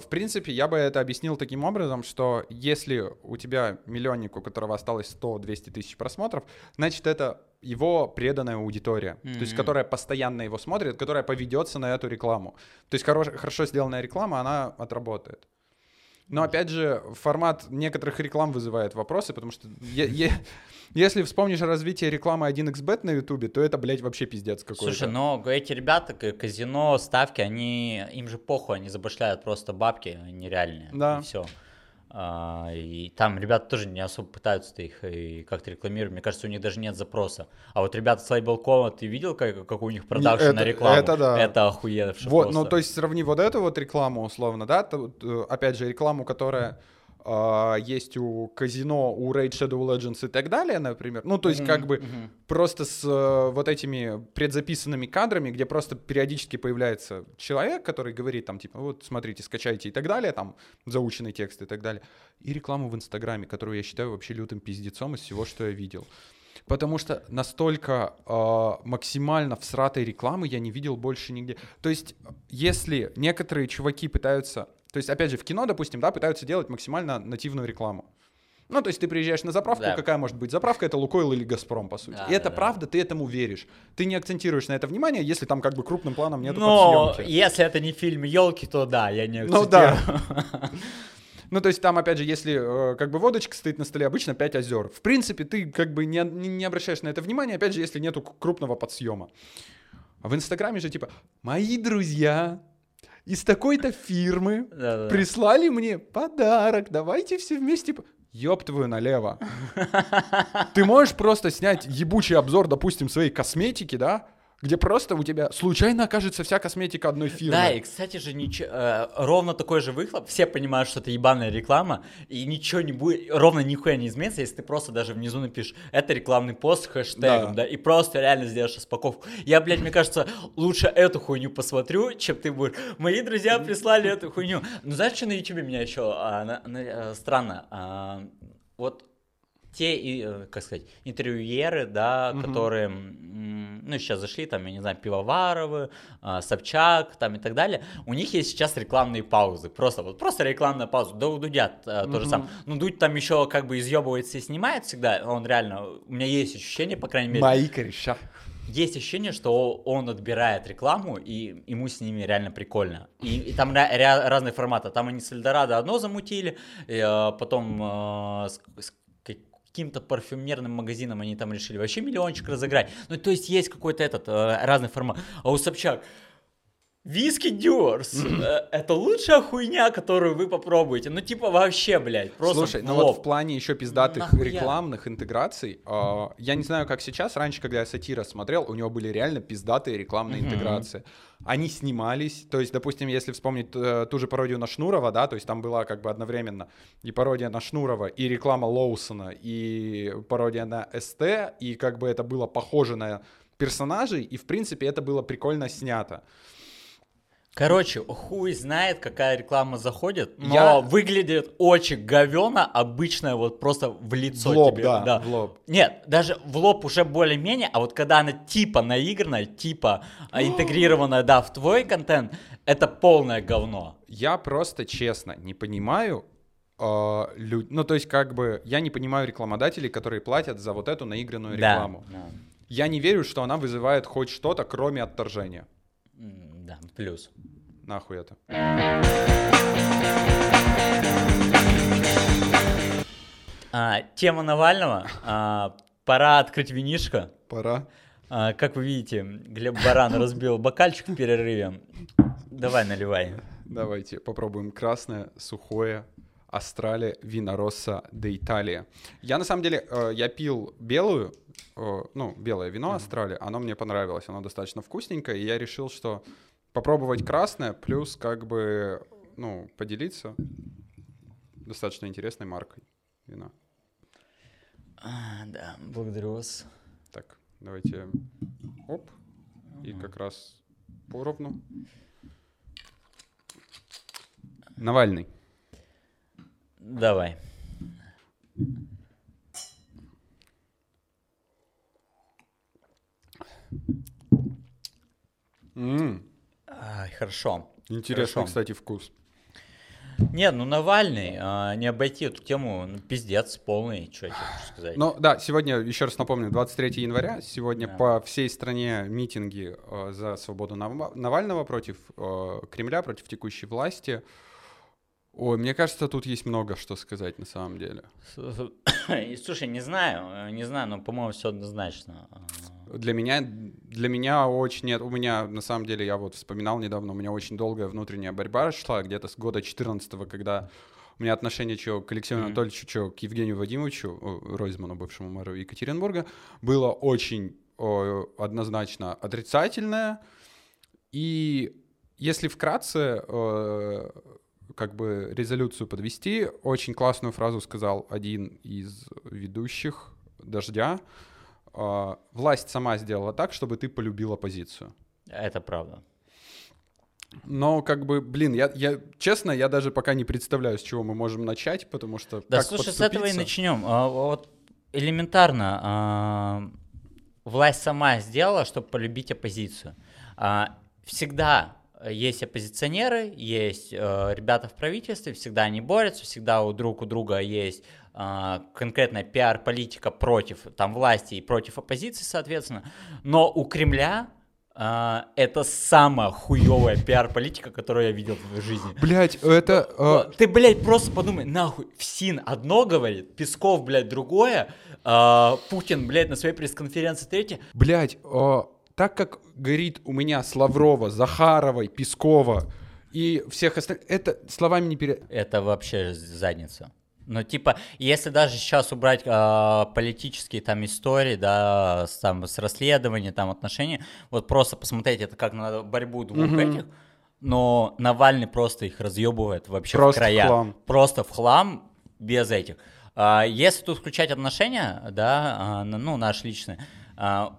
э, в принципе, я бы это объяснил таким образом, что если у тебя миллионник, у которого осталось 100-200 тысяч просмотров, значит, это его преданная аудитория, то есть которая постоянно его смотрит, которая поведется на эту рекламу. То есть хорош- хорошо сделанная реклама, она отработает. Но опять же, формат некоторых реклам вызывает вопросы, потому что если вспомнишь развитие рекламы 1xbet на ютубе, то это, блядь, вообще пиздец какой-то. Слушай, но эти ребята, казино, ставки, они, им же похуй, они забашляют просто бабки нереальные. Да. И все. И там ребята тоже не особо пытаются их и как-то рекламировать. Мне кажется, у них даже нет запроса. А вот ребята с Лейбл.ком, ты видел, как, как у них продакшн на рекламу? это да. Это охуенно. Вот, просто. ну то есть сравни вот эту вот рекламу условно, да, э, опять же рекламу, которая а, есть у казино, у Raid Shadow Legends и так далее, например. Ну то есть как Мгм, бы мгм. просто с э, вот этими предзаписанными кадрами, где просто периодически появляется человек, который говорит там типа вот смотрите, скачайте и так далее, там заученный текст и так далее. И рекламу в Инстаграме, которую я считаю вообще лютым пиздецом из всего, что я видел. Потому что настолько э, максимально всратой рекламы я не видел больше нигде. То есть, если некоторые чуваки пытаются, то есть, опять же, в кино, допустим, да, пытаются делать максимально нативную рекламу. Ну, то есть ты приезжаешь на заправку, Да. какая может быть заправка? Это Лукойл или Газпром, по сути. Да, и это да, да. правда, ты этому веришь. Ты не акцентируешь на это внимание, если там как бы крупным планом нету подсъемки. если это не фильм елки, то да, я не Ну да. акцентирую. Ну, то есть там, опять же, если э, как бы водочка стоит на столе, обычно 5 озер. В принципе, ты как бы не, не, не обращаешь на это внимания, опять же, если нету крупного подсъема. А в Инстаграме же типа, мои друзья из такой-то фирмы прислали мне подарок, давайте все вместе... по-». Ёб твою налево. Ты можешь просто снять ебучий обзор, допустим, своей косметики, да? Где просто у тебя случайно окажется вся косметика одной фирмы. Да, и, кстати же, ничего, э, ровно такой же выхлоп, все понимают, что это ебаная реклама, и ничего не будет, ровно нихуя не изменится, если ты просто даже внизу напишешь, это рекламный пост с хэштегом, Да. да, и просто реально сделаешь распаковку. Я, блядь, мне кажется, лучше эту хуйню посмотрю, чем ты будешь, мои друзья прислали эту хуйню. Ну, знаешь, что на ютубе меня еще а, на- на- э, странно, А, вот те, э, как сказать, интервьюеры, да, Мгм. которые, ну, сейчас зашли, там, я не знаю, Пивоваровы, а, Собчак, там, и так далее, у них есть сейчас рекламные паузы, просто, вот, просто рекламная пауза, да у Дудя а, то же самое, ну, Дудь там еще как бы изъебывается и снимает всегда, он реально, у меня есть ощущение, по крайней мере, Мои кореша. есть ощущение, что он отбирает рекламу, и ему с ними реально прикольно. И, и там ря- ря- разные форматы. Там они с Эльдорадо одно замутили, и, э, потом э, с, с каким-то парфюмерным магазином они там решили вообще миллиончик разыграть. Ну, то есть есть какой-то этот э, разный формат. А у Собчак Виски Дюрс. э, Это лучшая хуйня, которую вы попробуете. Ну, типа, вообще, блядь, просто Слушай, ну вот в плане еще пиздатых Нахуя? рекламных интеграций, а, я не знаю, как сейчас, раньше, когда я сатира смотрел, у него были реально пиздатые рекламные Мгм. интеграции. Они снимались, то есть, допустим, если вспомнить э, ту же пародию на Шнурова, да, то есть там была как бы одновременно и пародия на Шнурова, и реклама Лоусона, и пародия на СТ, и как бы это было похоже на персонажей, и в принципе это было прикольно снято. Короче, хуй знает, какая реклама заходит, но Я- выглядит очень говенно, обычная вот просто в лицо В лоб, тебе. да, в лоб. Нет, даже в лоб уже более-менее, а вот когда она типа наигранная, типа а, интегрированная, да, в твой контент, это полное говно. Я просто честно не понимаю, э, лю- ну то есть как бы я не понимаю рекламодателей, которые платят за вот эту наигранную рекламу. Да, Я не верю, что она вызывает хоть что-то, кроме отторжения. Да, плюс. Нахуй это. А, тема Навального. А, пора открыть винишко. Пора. А, как вы видите, Глеб Баран разбил бокальчик в перерыве. Давай, наливай. Давайте попробуем красное, сухое, Астрале Винороса де Италия. Я на самом деле, э, я пил белую, э, ну, белое вино Астрале, оно мне понравилось, оно достаточно вкусненькое, и я решил, что попробовать красное, плюс как бы, ну, поделиться достаточно интересной маркой вина. А, да, благодарю вас. Так, давайте, оп, и как раз поровну. Навальный. Давай. М, Ай, хорошо. Интересный, Хорошо. кстати, вкус. Нет, ну Навальный, а, не обойти эту тему, ну, пиздец полный, что я тебе хочу сказать. Ну да, сегодня, еще раз напомню, 23 января, сегодня Да. по всей стране митинги э, за свободу Нава- Навального против э, Кремля, против текущей власти. Ой, мне кажется, тут есть много что сказать на самом деле. Слушай, не знаю, не знаю, но, по-моему, все однозначно. Для меня, для меня очень нет, у меня на самом деле, я вот вспоминал недавно, у меня очень долгая внутренняя борьба шла, где-то с года 14 когда у меня отношение чё, к Алексею Мгм. Анатольевичу, чё, к Евгению Вадимовичу, э, Ройзману, бывшему мэру Екатеринбурга, было очень э, однозначно отрицательное. И если вкратце э, как бы резолюцию подвести, очень классную фразу сказал один из ведущих «Дождя». Э, Власть сама сделала так, чтобы ты полюбил оппозицию. Это правда. Но как бы, блин, я, я честно, я даже пока не представляю, с чего мы можем начать, потому что Да, слушай, с этого и начнем. А, Вот элементарно, а, власть сама сделала, чтобы полюбить оппозицию. А, Всегда есть оппозиционеры, есть э, ребята в правительстве, всегда они борются, всегда у друг у друга есть а, конкретная пиар-политика против там власти и против оппозиции, соответственно. Но у Кремля а, это самая хуевая пиар-политика, которую я видел в жизни. Блять, это... э, Вот, Ты, блядь, просто подумай, нахуй, ФСИН одно говорит, Песков, блядь, другое, а, Путин, блядь, на своей пресс-конференции третье. Блять, так как горит у меня с Лаврова, Захаровой, Пескова и всех остальных, это словами не пере... Это вообще задница. Ну, типа, если даже сейчас убрать а, политические там истории, да, с, там, с расследованием, там, отношения, вот просто посмотреть это как на борьбу двух Мгм. этих, но Навальный просто их разъебывает вообще Просто в в края. хлам. Просто в хлам, без этих. А, если тут включать отношения, да, а, ну, наши личные,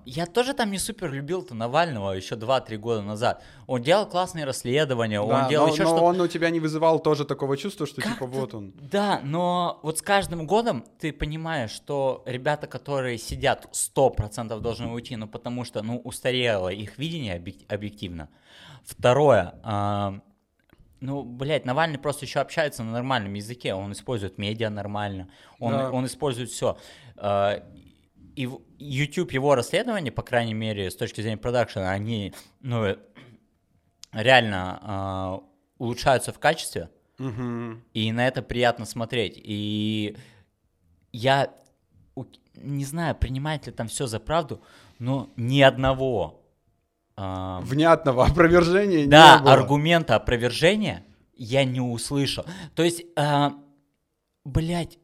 я тоже там не супер любил-то Навального еще 2-3 года назад. Он делал классные расследования, Да, он делал но, еще но что-то. он у тебя не вызывал тоже такого чувства, что типа Как-то вот он. Да, но вот с каждым годом ты понимаешь, что ребята, которые сидят 100% должны уйти, ну потому что, ну, устарело их видение объек- объективно. Второе, а, ну, блядь, Навальный просто еще общается на нормальном языке, он использует медиа нормально, он, Да. он использует все. И YouTube, его расследования, по крайней мере, с точки зрения продакшена, они, ну, э, реально а, улучшаются в качестве. Мгм. И на это приятно смотреть. И я не знаю, принимает ли там все за правду, но ни одного а, Внятного опровержения да, не было. аргумента опровержения я не услышал. То есть, а, блядь,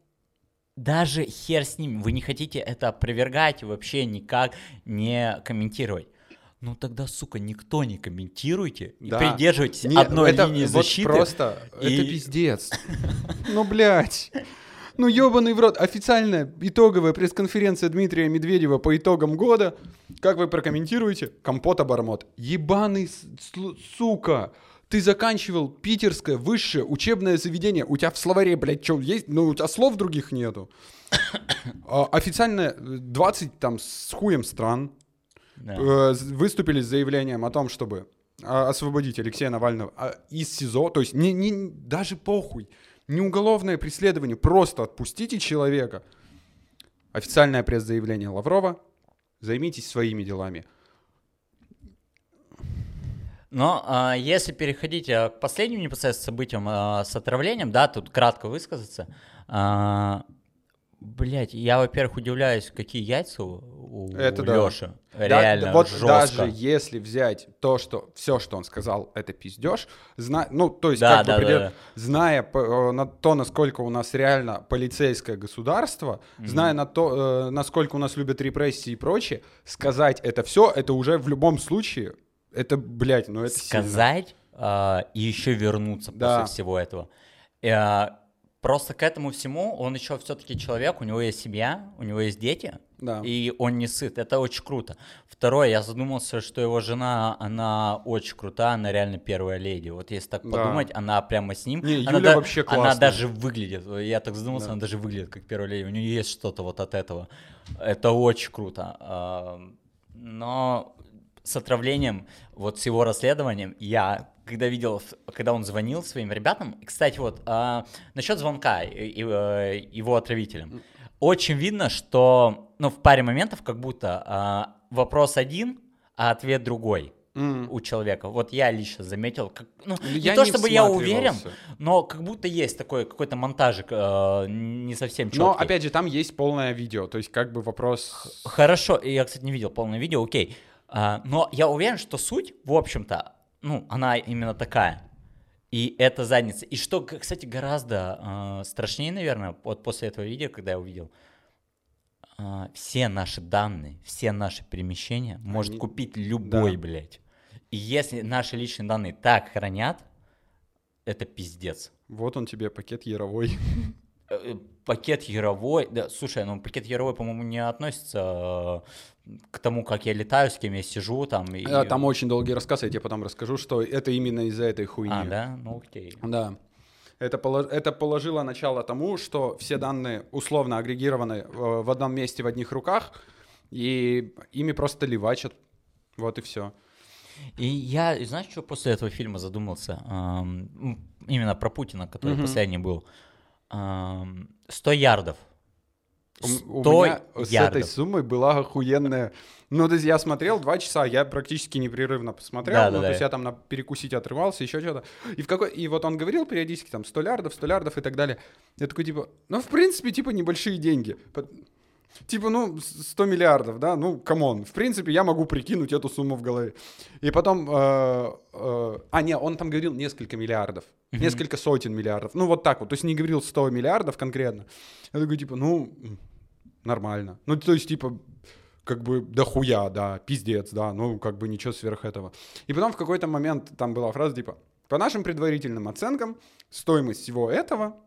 даже хер с ним, вы не хотите это опровергать и вообще никак не комментировать. Ну тогда, сука, никто не комментируйте и Да. придерживайтесь Не, одной это линии вот защиты. просто, и- это пиздец. Ну, блядь. Ну, ебаный в рот. Официальная итоговая пресс-конференция Дмитрия Медведева по итогам года. Как вы прокомментируете? Компот-обормот. Ебаный, с- слу- сука. Ты заканчивал питерское высшее учебное заведение. У тебя в словаре, блядь, что есть? Ну, у тебя слов других нету. А, Официально 20 там с хуем стран Да. э, выступили с заявлением о том, чтобы а, освободить Алексея Навального а, из СИЗО. То есть не, не, даже похуй. Не уголовное преследование, просто отпустите человека. Официальное пресс-заявление Лаврова. Займитесь своими делами. Но а, если переходить а, к последним непосредственно событиям а, с отравлением, да, тут кратко высказаться. А, блять, я, во-первых, удивляюсь, какие яйца у, у Это. Лёши. Да, Реально да, вот жестко. даже если взять то, что все, что он сказал, это пиздеж, зна... ну, то есть, Да, как бы да, предел- да, да. зная на то, насколько у нас реально полицейское государство, зная на то, э, насколько у нас любят репрессии и прочее, сказать это все, это уже в любом случае, это, блядь, ну это сказать а, и еще вернуться Да. после всего этого. Э, просто к этому всему он еще все-таки человек, у него есть семья, у него есть дети, Да. и он не сыт. Это очень круто. Второе, я задумался, что его жена, она очень крутая, она реально первая леди. Вот если так Да. подумать, она прямо с ним. Не, она Юля да- вообще Она классная. даже выглядит, я так задумался, Да. она даже выглядит как первая леди. У нее есть что-то вот от этого. Это очень круто. А, Но с отравлением, вот с его расследованием, я когда видел, когда он звонил своим ребятам, кстати, вот а, насчет звонка и- и, э, его отравителям, очень видно, что, ну, в паре моментов как будто а, вопрос один, а ответ другой М. у человека. Вот я лично заметил, как, ну, не Я то не чтобы я уверен, но как будто есть такой какой-то монтажик э, не совсем четкий. Но, опять же, там есть полное видео, то есть, как бы вопрос... Хорошо, я, кстати, не видел полное видео, окей. А, но я уверен, что суть, в общем-то, ну, она именно такая. И это задница. И что, кстати, гораздо а, страшнее, наверное, вот после этого видео, когда я увидел, а, все наши данные, все наши перемещения может Они- купить любой, Да. блядь. И если наши личные данные так хранят, это пиздец. Вот он тебе, пакет яровой. Э, Пакет Яровой, да, слушай, ну пакет Яровой, по-моему, не относится э, к тому, как я летаю, с кем я сижу там. И... Э, Там очень долгий рассказ, я тебе потом расскажу, что это именно из-за этой хуйни. А, да? Ну окей. Да. Это, поло- это положило начало тому, что все данные условно агрегированы э, в одном месте, в одних руках, и ими просто ливачат. Вот и все. И я, знаешь, что после этого фильма задумался? Ам, м, именно про Путина, который Мгм. последний был. Ам, 100 ярдов. У, у меня с этой суммой была охуенная... Ну, то есть я смотрел два часа, я практически непрерывно посмотрел, Да, ну, да, то да. есть я там на перекусить отрывался, еще что-то. И, в какой... и вот он говорил периодически там 100 лярдов, 100 лярдов и так далее. Я такой, типа, ну, в принципе, типа, небольшие деньги. Типа, ну, с- 100 миллиардов, да, ну, come on. В принципе, я могу прикинуть эту сумму в голове. И потом, э, э, а, не, он там говорил несколько миллиардов, несколько сотен миллиардов. Ну, вот так вот. То есть не говорил 100 миллиардов конкретно. Я такой, типа, ну, нормально. Ну, то есть, типа, как бы, да хуя, да, пиздец, да, ну, как бы ничего сверх этого. И потом в какой-то момент там была фраза, типа, по нашим предварительным оценкам, стоимость всего этого,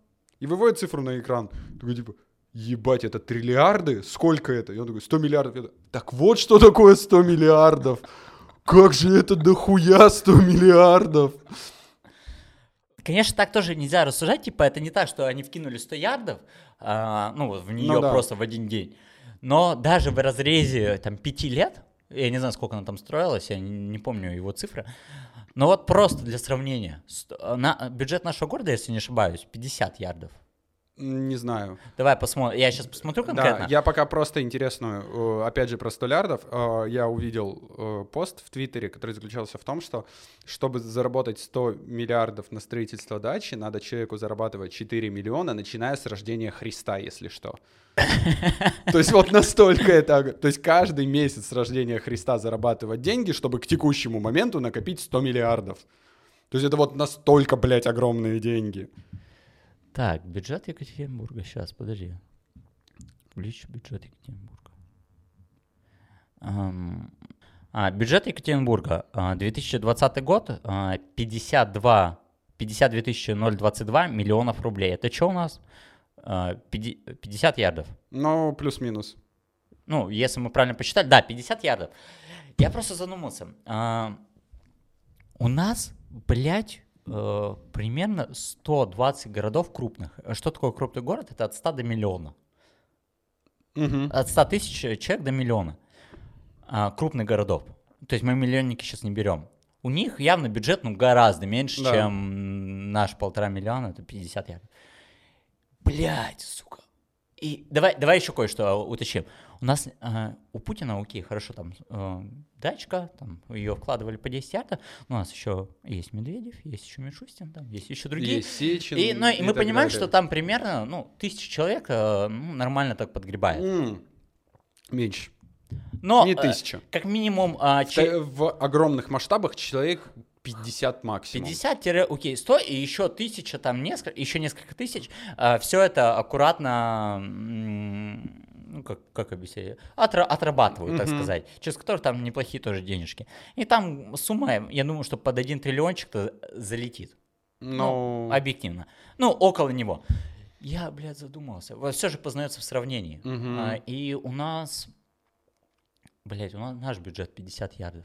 и выводит цифру на экран. Такой, типа, ебать, это триллиарды? Сколько это? И он такой, 100 миллиардов. Я так вот что такое 100 миллиардов. Как же это дохуя 100 миллиардов? Конечно, так тоже нельзя рассуждать, типа, это не так, что они вкинули 100 ярдов, а, ну, в нее да. просто в один день. Но даже в разрезе, там, пяти лет, я не знаю, сколько она там строилась, я не, помню его цифры, но вот просто для сравнения, на, бюджет нашего города, если не ошибаюсь, 50 ярдов. Не знаю. Давай посмотрим, я сейчас посмотрю конкретно. Да, я пока просто интересную, э, опять же, про столярдов. э, Я увидел э, пост в Твиттере, который заключался в том, что чтобы заработать 100 миллиардов на строительство дачи, надо человеку зарабатывать 4 миллиона, начиная с рождения Христа, если что. То есть вот настолько это... То есть каждый месяц с рождения Христа зарабатывать деньги, чтобы к текущему моменту накопить 100 миллиардов. То есть это вот настолько, блядь, огромные деньги. Так, бюджет Екатеринбурга, сейчас, подожди. Увеличь бюджет Екатеринбурга. Ам, а, бюджет Екатеринбурга, а, 2020 год, а, 52, 52 022 миллионов рублей. Это что у нас? А, пяти- 50 ярдов. Ну, плюс-минус. Ну, если мы правильно посчитали, да, 50 ярдов. Я просто задумался. а, у нас блядь, э, примерно 120 городов крупных. А Что такое крупный город? Это от 100 до миллиона. Мгм. От 100 тысяч человек до миллиона а, крупных городов. То есть мы миллионники сейчас не берем. У них явно бюджет ну, гораздо меньше, Да. чем наш полтора миллиона, это 50 ярдов. Блять, сука. И давай, давай еще кое-что уточним. У нас э, у Путина, окей, хорошо, там э, дачка, там ее вкладывали по 10 ярдов, у нас еще есть Медведев, есть еще Мишустин, там есть еще другие. Есть Сечин. И, ну, и мы так понимаем, далее. что там примерно, ну, тысяча человек э, ну, нормально так подгребает. М, Меньше. Но Не э, тысяча. как минимум В, че- в огромных масштабах человек 50 максимум. 50 окей, 100 и еще тысяча, там несколько, еще несколько тысяч. все это аккуратно, ну, как, как объяснить, отра- отрабатывают, так Мгм. сказать, через которых там неплохие тоже денежки. И там сумма, я думаю, что под один триллиончик-то залетит. Ну, Объективно. Ну, около него. Я, блядь, задумался. Все же познается в сравнении. Мгм. А, и у нас, блядь, у нас наш бюджет 50 ярдов.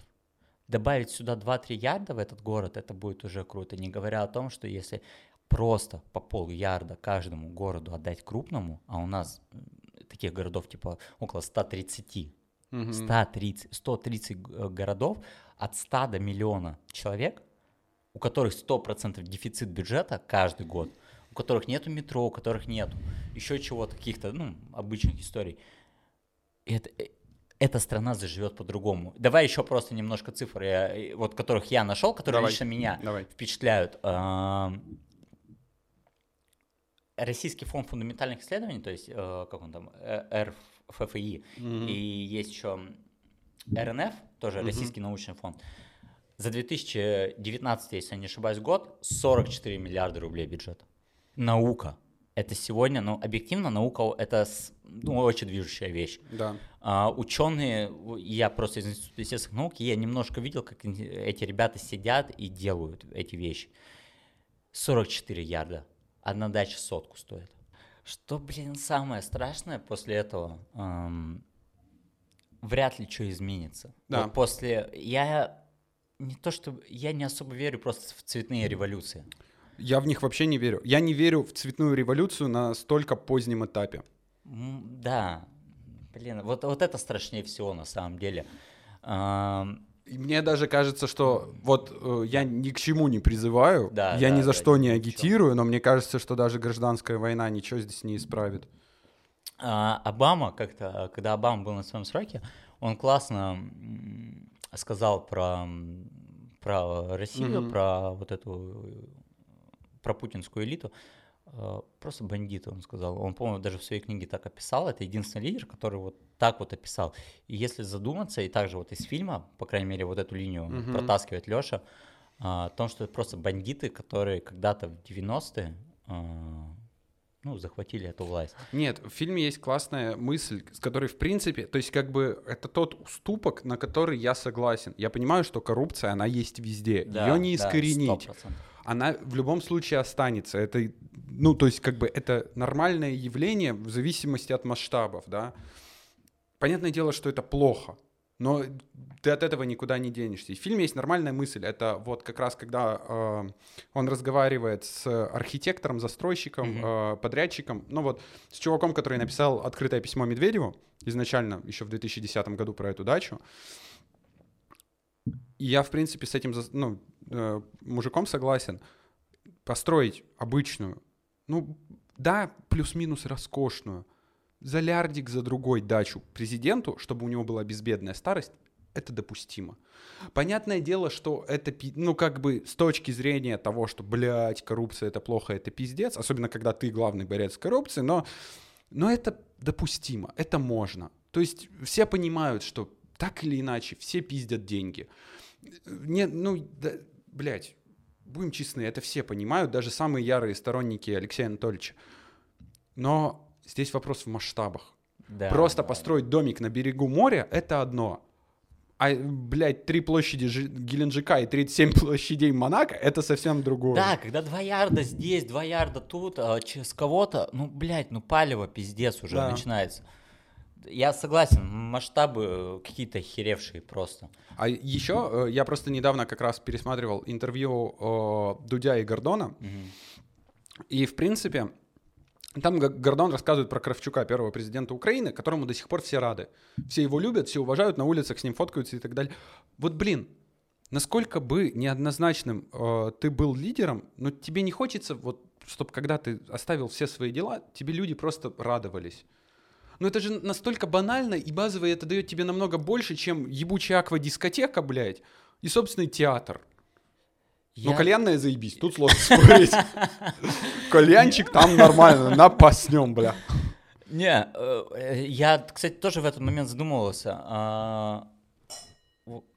Добавить сюда 2-3 ярда в этот город, это будет уже круто. Не говоря о том, что если просто по пол ярда каждому городу отдать крупному, а у нас таких городов типа около 130, мгм. 130, 130 г- городов от 100 до миллиона человек, у которых 100% дефицит бюджета каждый год, у которых нету метро, у которых нету еще чего-то, каких-то, ну, обычных историй. Это, э, эта страна заживет по-другому. Давай еще просто немножко цифр, я, э, вот которых я нашел, которые Давай, лично меня давай. впечатляют. Российский фонд фундаментальных исследований, то есть, э, как он там, э, РФФИ, Мгм. и есть еще РНФ, тоже Мгм. Российский научный фонд. За 2019, если я не ошибаюсь, год 44 миллиарда рублей бюджета. Наука. Это сегодня, ну, объективно, наука — это ну, очень движущая вещь. Да. А, ученые, я просто из Института естественных наук, я немножко видел, как эти ребята сидят и делают эти вещи. 44 ярда. Одна дача сотку стоит. Что, блин, самое страшное после этого? Ам, вряд ли что изменится. Да. Вот после... Я не то, что... Я не особо верю просто в цветные революции. Я в них вообще не верю. Я не верю в цветную революцию на столько позднем этапе. Да. Блин, вот, вот это страшнее всего на самом деле. Ам, И мне даже кажется, что вот э, я ни к чему не призываю, Да, я да, ни за да, что не агитирую, но мне кажется, что даже гражданская война ничего здесь не исправит. А, Обама как-то, когда Обама был на своем сроке, он классно сказал про, про Россию, Мгм. про вот эту, э, про путинскую элиту. Э, Просто бандиты, он сказал. Он, по-моему, даже в своей книге так описал. Это единственный лидер, который вот так вот описал. И если задуматься, и также вот из фильма, по крайней мере, вот эту линию Мгм. протаскивает Леша, о том, что это просто бандиты, которые когда-то в 90-е а, ну, захватили эту власть. Нет, в фильме есть классная мысль, с которой, в принципе, то есть как бы это тот уступок, на который я согласен. Я понимаю, что коррупция, она есть везде. Ее не да, искоренить. 100%. Она в любом случае останется. Это, ну, то есть, как бы это нормальное явление в зависимости от масштабов, да. Понятное дело, что это плохо, но ты от этого никуда не денешься. И в фильме есть нормальная мысль. Это вот как раз когда э, он разговаривает с архитектором, застройщиком, э, подрядчиком, ну вот с чуваком, который написал открытое письмо Медведеву изначально еще в 2010 году про эту дачу. И я, в принципе, с этим ну, э, мужиком согласен. Построить обычную, ну, да, плюс-минус роскошную, за за другой дачу президенту, чтобы у него была безбедная старость, это допустимо. Понятное дело, что это, ну, как бы с точки зрения того, что, блядь, коррупция это плохо, это пиздец, особенно когда ты главный борец с коррупцией, но, но это допустимо, это можно. То есть все понимают, что так или иначе все пиздят деньги. Не, ну, блядь, будем честны, это все понимают, даже самые ярые сторонники Алексея Анатольевича. Но здесь вопрос в масштабах. Да, Просто да. построить домик на берегу моря — это одно. А, блядь, три площади Жи- Геленджика и 37 площадей Монако — это совсем другое. Да, когда два ярда здесь, два ярда тут, а через кого-то, ну, блядь, ну, палево пиздец уже Да. начинается. Я согласен, масштабы какие-то херевшие просто. А еще я просто недавно как раз пересматривал интервью э, Дудя и Гордона, Мгм. и в принципе там Гордон рассказывает про Кравчука, первого президента Украины, которому до сих пор все рады. Все его любят, все уважают, на улицах с ним фоткаются и так далее. Вот блин, насколько бы неоднозначным э, ты был лидером, но тебе не хочется, вот, чтобы когда ты оставил все свои дела, тебе люди просто радовались. Ну это же настолько банально и базово, и это дает тебе намного больше, чем ебучая аквадискотека, блядь, и собственный театр. Ну, Я- кальянная заебись, тут сложно спорить. Кальянчик там нормально, напаснем, бля. Не, э, я, кстати, тоже в этот момент задумывался. а,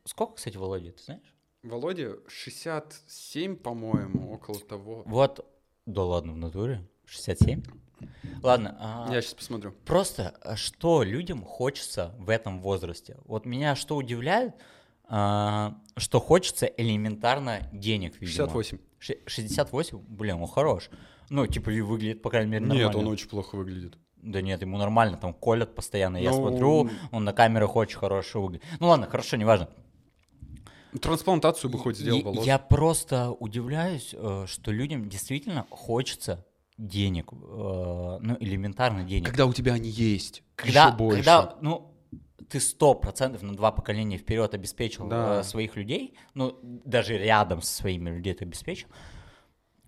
Сколько, кстати, Володя, ты знаешь? Володя 67, по-моему, около того. Вот, да ладно, в натуре, 67? Ладно, а, Я сейчас посмотрю. просто а, что людям хочется в этом возрасте? Вот меня что удивляет, а, что хочется элементарно денег, видимо. 68. Ше- 68? Блин, он хорош. Ну, типа, выглядит, по крайней мере, нормально. Нет, он очень плохо выглядит. Да нет, ему нормально, там колят постоянно. Я Ну, смотрю, он на камерах очень хорошо выглядит. Ну ладно, хорошо, неважно. Трансплантацию бы хоть сделал Я- волос. Я просто удивляюсь, э, что людям действительно хочется денег, э, ну, элементарно денег. Когда у тебя они есть, Когда, еще больше. когда, ну, ты сто процентов на два поколения вперед обеспечил Да. э, своих людей, ну, даже рядом со своими людьми ты обеспечил,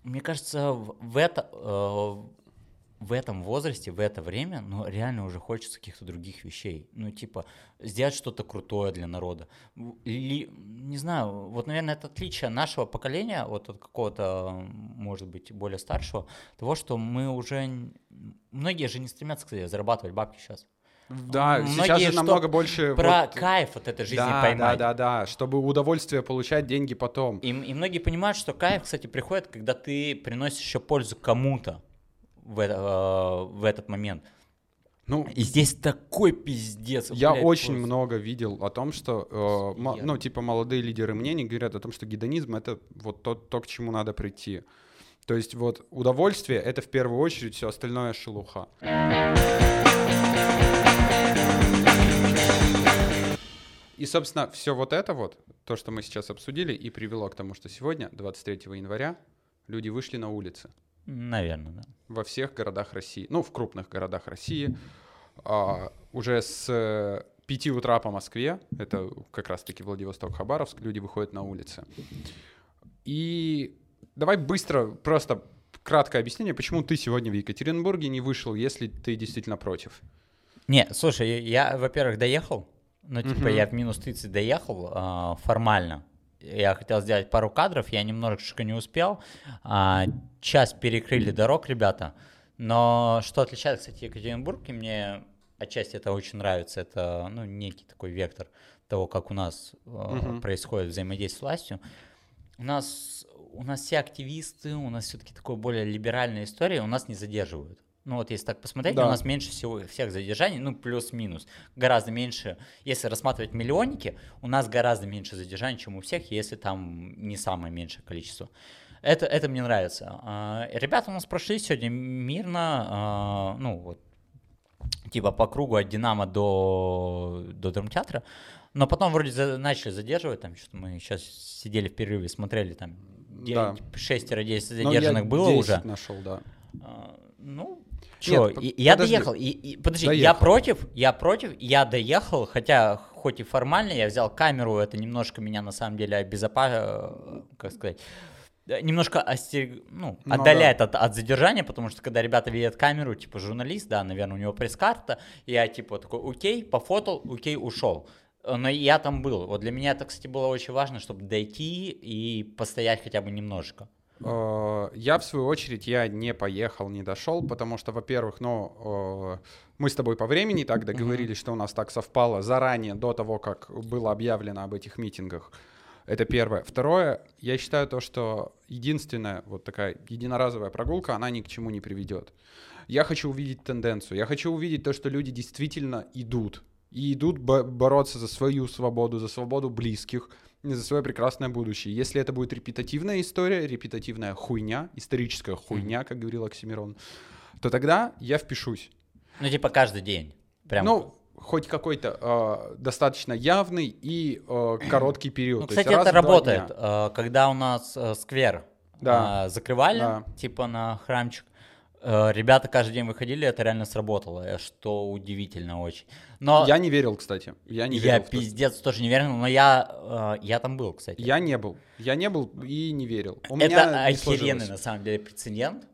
мне кажется, в, в это, э, в этом возрасте, в это время, ну, реально уже хочется каких-то других вещей. Ну, типа, сделать что-то крутое для народа. Или, не знаю, вот, наверное, это отличие нашего поколения вот от какого-то, может быть, более старшего, того, что мы уже... Многие же не стремятся, кстати, зарабатывать бабки сейчас. Да, Многие, сейчас же намного больше... Про вот- кайф от этой жизни да, поймать. да, да, да, чтобы удовольствие получать деньги потом. И, и многие понимают, что кайф, кстати, приходит, когда ты приносишь еще пользу кому-то в, э, в этот момент. Ну, И здесь такой пиздец. Я блядь, очень просто. много видел о том, что, э, ну, типа, молодые лидеры мнений говорят о том, что гедонизм — это вот то, то, к чему надо прийти. То есть вот удовольствие — это в первую очередь, все остальное — шелуха. И, собственно, все вот это вот, то, что мы сейчас обсудили, и привело к тому, что сегодня, 23 января, люди вышли на улицы Наверное, да. во всех городах России, ну, в крупных городах России, а, уже с 5 утра по Москве, это как раз-таки Владивосток, Хабаровск, люди выходят на улицы. И давай быстро, просто краткое объяснение, почему ты сегодня в Екатеринбурге не вышел, если ты действительно против. Не, слушай, я, во-первых, доехал. Ну, типа, Мгм. я в минус 30 доехал а, формально. Я хотел сделать пару кадров, я немножечко не успел. А, час перекрыли дорог, ребята. Но что отличает, кстати, Екатеринбург, и мне отчасти это очень нравится, это, ну, некий такой вектор того, как у нас Мгм. происходит взаимодействие с властью. У нас, у нас все активисты, у нас все-таки такое более либеральная история, у нас не задерживают. Ну вот если так посмотреть, Да. у нас меньше всего всех задержаний, ну плюс-минус. Гораздо меньше, если рассматривать миллионники, у нас гораздо меньше задержаний, чем у всех, если там не самое меньшее количество. Это, это мне нравится. А, Ребята у нас прошли сегодня мирно, а, ну вот, типа по кругу от Динамо до, до драмтеатра. Но потом вроде за- начали задерживать, там что-то мы сейчас сидели в перерыве, смотрели, там Да. 6-10 Ну, задержанных было 10 уже. нашел, да. А, Ну, чё, Нет, и- я подожди. доехал. И, и- подожди, я Доехал. против, я против, я доехал, хотя хоть и формально я взял камеру, это немножко меня на самом деле обезопасило, как сказать, э, немножко остерег- ну, Ну отдаляет от, от задержания, потому что когда ребята видят камеру, типа журналист, да, наверное, у него пресс-карта, я типа такой, окей, пофотал, окей, ушел. Э, Но я там был. Вот для меня это, кстати, было очень важно, чтобы дойти и постоять хотя бы немножко. Э, Я, в свою очередь, я не поехал, не дошел, потому что, во-первых, ну, э, мы с тобой по времени так договорились, что у нас так совпало заранее, до того, как было объявлено об этих митингах. Это первое. Второе, я считаю то, что единственная вот такая единоразовая прогулка, она ни к чему не приведет. Я хочу увидеть тенденцию. Я хочу увидеть то, что люди действительно идут. И идут бо- бороться за свою свободу, за свободу близких, за свое прекрасное будущее. Если это будет репетативная история, репетативная хуйня, историческая хуйня, как говорил Оксимирон, то тогда я впишусь. Ну, типа каждый день. Прям. Ну, хоть какой-то э, достаточно явный и э, короткий период. Ну, есть кстати, раз это работает. Э, Когда у нас э, сквер Да. а, закрывали, Да. типа на храмчик, э, ребята каждый день выходили, это реально сработало, э, что удивительно очень. Но Я не верил, кстати. Я не я верил. что- пиздец тоже не верил, но я, э, я там был, кстати. Я не был. Я не был и не верил. У это меня охеренный на самом деле прецедент,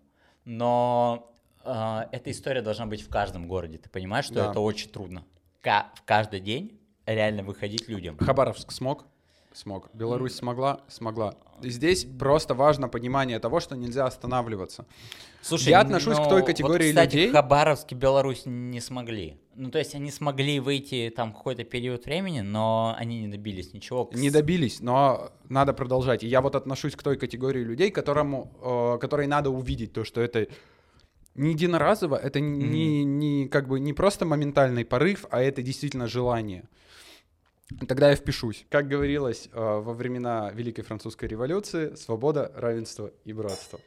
но э, эта история должна быть в каждом городе. Ты понимаешь, что Да. это очень трудно. В каждый день реально выходить людям. Хабаровск смог? Смог. Беларусь смогла? Смогла. Здесь просто важно понимание того, что нельзя останавливаться. Слушай, Я отношусь к той ну, категории вот, кстати, людей- Хабаровск и Беларусь не смогли. Ну, то есть они смогли выйти там какой-то период времени, но они не добились ничего. Не добились, но надо продолжать. И я вот отношусь к той категории людей, которому, э, которой надо увидеть то, что это не единоразово, это не, не как бы не просто моментальный порыв, а это действительно желание. Тогда я впишусь. Как говорилось э, во времена Великой Французской революции, свобода, равенство и братство.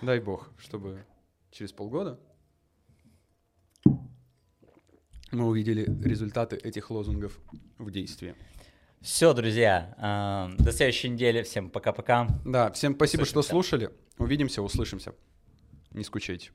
Дай бог, чтобы через полгода мы увидели результаты этих лозунгов в действии. Все, друзья, э, до следующей недели. Всем пока-пока. Да, всем спасибо, что Слышимся. слушали. Увидимся, услышимся. Не скучайте.